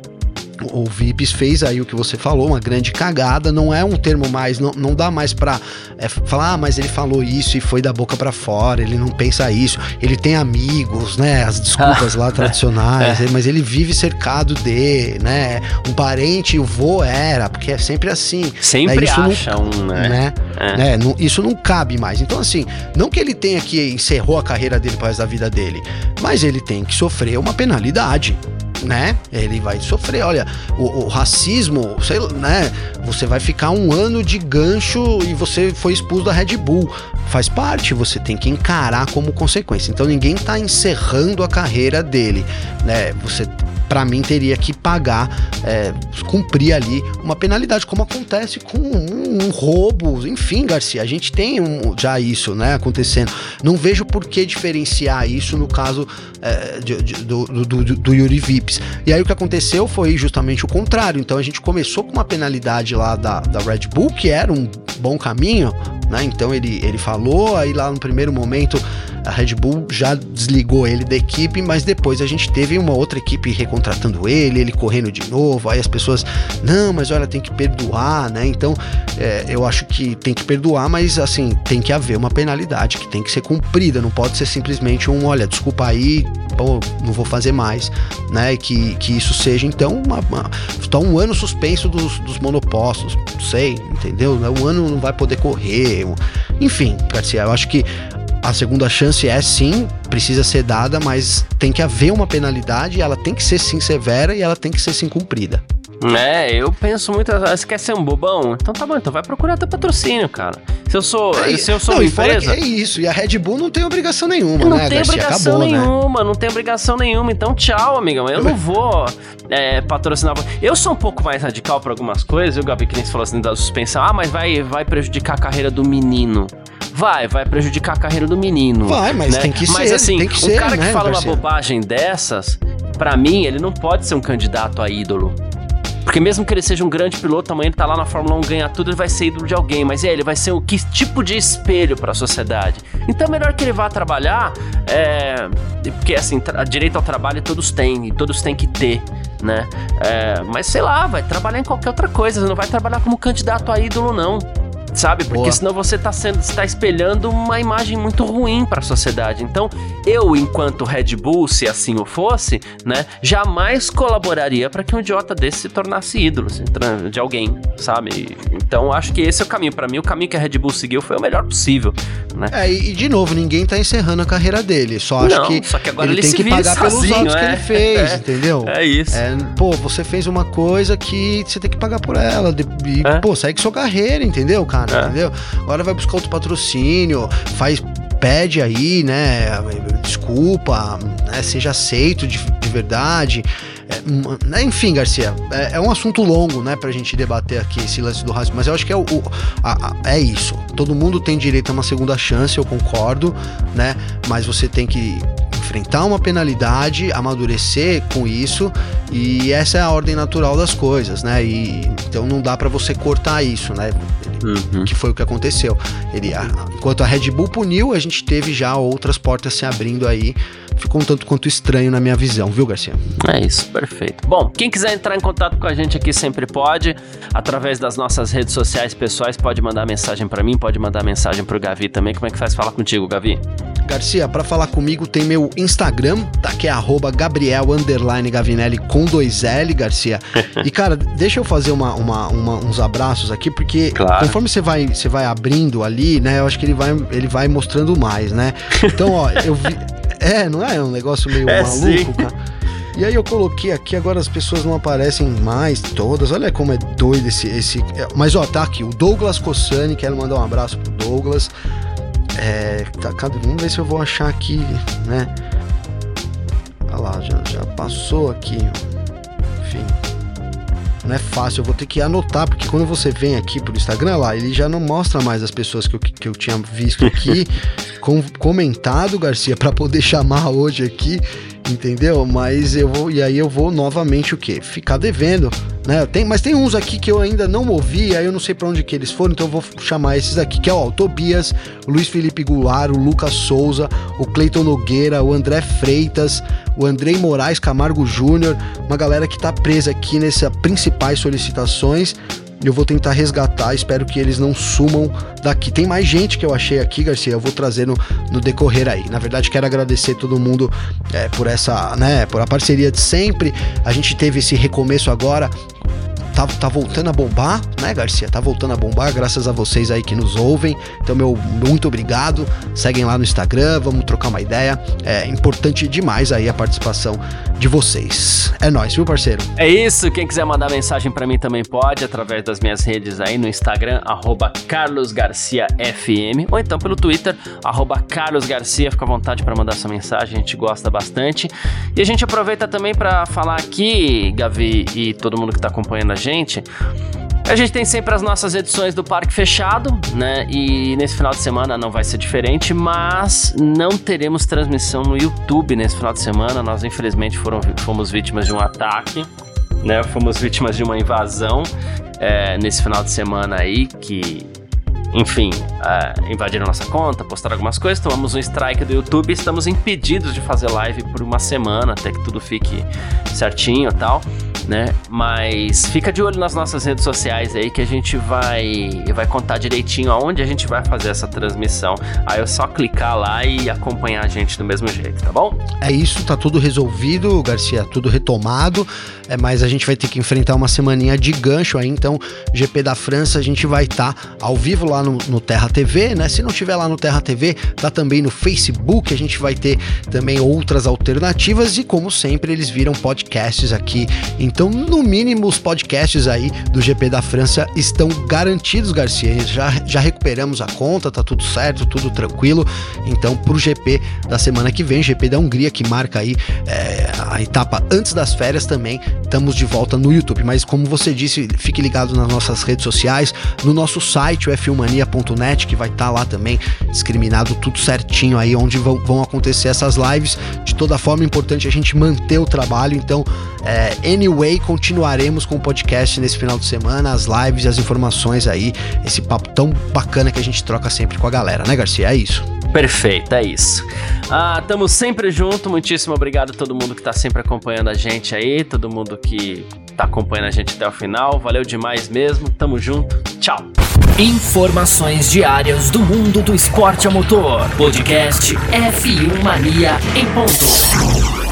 o Vips fez aí o que você falou, uma grande cagada, não é um termo mais, não, não dá mais pra é, falar, ah, mas ele falou isso e foi da boca para fora, ele não pensa isso, ele tem amigos, né, as desculpas lá (laughs) tradicionais, é. mas ele vive cercado de, né, um parente, o vô era, porque é sempre assim. Sempre né, isso acha não, um, né? né, é. né não, isso não cabe mais. Então, assim, não que ele tenha que encerrou a carreira dele para da vida dele, mas ele tem que sofrer uma penalidade, né? Ele vai sofrer. Olha, o, o, racismo, sei né? Você vai ficar um ano de gancho e você foi expulso da Red Bull. Faz parte, você tem que encarar como consequência. Então ninguém tá encerrando a carreira dele, né? Você para mim teria que pagar, é, cumprir ali uma penalidade, como acontece com um, um, roubo, enfim, Garcia, a gente tem um, já isso, né, acontecendo. Não vejo por que diferenciar isso no caso é, de, de, do, do, do, Yuri Vips. E aí o que aconteceu foi justamente o contrário. Então a gente começou com uma penalidade lá da, da Red Bull, que era um bom caminho, né? Então ele, ele falou, aí lá no primeiro momento a Red Bull já desligou ele da equipe, mas depois a gente teve uma outra equipe recontratando ele, ele correndo de novo, aí as pessoas, não, mas olha, tem que perdoar, né? Então é, eu acho que tem que perdoar, mas assim, tem que haver uma penalidade que tem que ser cumprida, não pode ser simplesmente um, olha, desculpa aí, pô, não vou fazer mais, né? Que, que isso seja, então, uma, uma, tá um ano suspenso dos, dos monopostos, não sei, entendeu? Um ano não vai poder correr, enfim, Garcia, eu acho que a segunda chance é sim, precisa ser dada, mas tem que haver uma penalidade, ela tem que ser sim severa e ela tem que ser sim cumprida. É, eu penso muito. Você quer ser um bobão? Então tá bom, então vai procurar teu patrocínio, cara. Se eu sou, é, se eu sou não, uma empresa. é isso, e a Red Bull não tem obrigação nenhuma, não né? Tem obrigação Acabou, né? nenhuma, né? não tem obrigação nenhuma. Então, tchau, amigão. Eu não vou é, patrocinar. Eu sou um pouco mais radical pra algumas coisas, o Gabi, que nem falou assim da suspensão. Ah, mas vai, vai prejudicar a carreira do menino. Vai, vai prejudicar a carreira do menino. Vai, mas né? tem que mas, ser. assim, tem que um ser, cara né, que fala uma bobagem dessas, para mim, ele não pode ser um candidato a ídolo. Porque mesmo que ele seja um grande piloto, amanhã ele tá lá na Fórmula 1, ganha tudo, ele vai ser ídolo de alguém. Mas é, ele vai ser o que tipo de espelho para a sociedade? Então é melhor que ele vá trabalhar, é, porque assim, direito ao trabalho todos têm, e todos têm que ter, né? É, mas sei lá, vai trabalhar em qualquer outra coisa, não vai trabalhar como candidato a ídolo, não sabe? Porque Boa. senão você está sendo está espelhando uma imagem muito ruim para a sociedade. Então, eu enquanto Red Bull, se assim o fosse, né, jamais colaboraria para que um idiota desse se tornasse ídolo de alguém, sabe? Então, acho que esse é o caminho para mim, o caminho que a Red Bull seguiu foi o melhor possível, né? É, e de novo, ninguém está encerrando a carreira dele, só acho Não, que, só que agora ele, ele tem que pagar sozinho, pelos atos é, que ele fez, (laughs) é, entendeu? É isso. É, pô, você fez uma coisa que você tem que pagar por ela, e, é. pô, segue sua carreira, entendeu, cara? É. entendeu? Agora vai buscar outro patrocínio, faz pede aí, né? Desculpa, né, seja aceito de, de verdade. É, né, enfim, Garcia, é, é, um assunto longo, né, pra gente debater aqui esse lance do racismo, mas eu acho que é, o, o a, a, é isso. Todo mundo tem direito a uma segunda chance, eu concordo, né? Mas você tem que enfrentar uma penalidade, amadurecer com isso, e essa é a ordem natural das coisas, né? E então não dá para você cortar isso, né? Uhum. Que foi o que aconteceu. Ele, a, enquanto a Red Bull puniu, a gente teve já outras portas se abrindo aí. Ficou um tanto quanto estranho na minha visão, viu, Garcia? É isso, perfeito. Bom, quem quiser entrar em contato com a gente aqui sempre pode, através das nossas redes sociais pessoais, pode mandar mensagem para mim, pode mandar mensagem pro Gavi também. Como é que faz falar contigo, Gavi? Garcia, para falar comigo tem meu Instagram, tá? Que é arroba Gabriel Gavinelli com dois L, Garcia. (laughs) E, cara, deixa eu fazer uma, uma, uma, uns abraços aqui, porque claro. conforme você vai, você vai abrindo ali, né? Eu acho que ele vai, ele vai mostrando mais, né? Então, ó, eu vi. (laughs) É, não é um negócio meio é, maluco, sim. cara? E aí eu coloquei aqui, agora as pessoas não aparecem mais todas. Olha como é doido esse. esse... É, mas ó, tá aqui, o Douglas Cossani, quero mandar um abraço pro Douglas. É, tá, vamos ver se eu vou achar aqui, né? Olha lá, já, já passou aqui. Enfim. Não é fácil, eu vou ter que anotar, porque quando você vem aqui pro Instagram lá, ele já não mostra mais as pessoas que eu, que eu tinha visto aqui, (laughs) com, comentado, Garcia, para poder chamar hoje aqui entendeu? Mas eu vou, e aí eu vou novamente o quê? Ficar devendo, né? Tem, mas tem uns aqui que eu ainda não ouvi, aí eu não sei para onde que eles foram, então eu vou chamar esses aqui, que é ó, o Tobias, o Luiz Felipe Goulart, o Lucas Souza, o Cleiton Nogueira, o André Freitas, o Andrei Moraes Camargo Júnior, uma galera que tá presa aqui nessas principais solicitações eu vou tentar resgatar, espero que eles não sumam daqui. Tem mais gente que eu achei aqui, Garcia, eu vou trazer no, no decorrer aí. Na verdade, quero agradecer todo mundo é, por essa, né, por a parceria de sempre. A gente teve esse recomeço agora tá, tá voltando a bombar, né, Garcia? Tá voltando a bombar, graças a vocês aí que nos ouvem. Então, meu muito obrigado. Seguem lá no Instagram, vamos trocar uma ideia. É importante demais aí a participação de vocês. É nóis, viu, parceiro? É isso. Quem quiser mandar mensagem para mim também pode, através das minhas redes aí no Instagram, carlosgarciafm, ou então pelo Twitter, carlosgarcia. Fica à vontade para mandar sua mensagem, a gente gosta bastante. E a gente aproveita também para falar aqui, Gavi e todo mundo que tá acompanhando a gente gente. A gente tem sempre as nossas edições do Parque Fechado, né? E nesse final de semana não vai ser diferente, mas não teremos transmissão no YouTube nesse final de semana. Nós, infelizmente, foram, fomos vítimas de um ataque, né? Fomos vítimas de uma invasão é, nesse final de semana aí, que enfim, uh, invadiram nossa conta, postaram algumas coisas, tomamos um strike do YouTube e estamos impedidos de fazer live por uma semana até que tudo fique certinho e tal. Né? Mas fica de olho nas nossas redes sociais aí que a gente vai vai contar direitinho aonde a gente vai fazer essa transmissão. Aí é só clicar lá e acompanhar a gente do mesmo jeito, tá bom? É isso, tá tudo resolvido, Garcia, tudo retomado. É, mas a gente vai ter que enfrentar uma semaninha de gancho aí, então GP da França a gente vai estar tá ao vivo lá no, no, Terra TV, né? Se não tiver lá no Terra TV, tá também no Facebook, a gente vai ter também outras alternativas e como sempre eles viram podcasts aqui. Então, no mínimo os podcasts aí do GP da França estão garantidos, Garcia. Já, já recuperamos a conta, tá tudo certo, tudo tranquilo. Então, pro GP da semana que vem, GP da Hungria que marca aí é, a etapa antes das férias também estamos de volta no YouTube. Mas como você disse, fique ligado nas nossas redes sociais, no nosso site, o filmania.net, que vai estar tá lá também discriminado tudo certinho aí onde vão, vão, acontecer essas lives. De toda forma, é importante a gente manter o trabalho. Então, é, anyway, continuaremos com o podcast nesse final de semana, as lives e as informações aí, esse papo tão bacana que a gente troca sempre com a galera, né, Garcia? É isso. Perfeito, é isso. Ah, tamo sempre junto. Muitíssimo obrigado a todo mundo que tá sempre acompanhando a gente aí, todo mundo que tá acompanhando a gente até o final. Valeu demais mesmo. Tamo junto. Tchau. Informações diárias do mundo do esporte a motor. Podcast F1 Mania em ponto.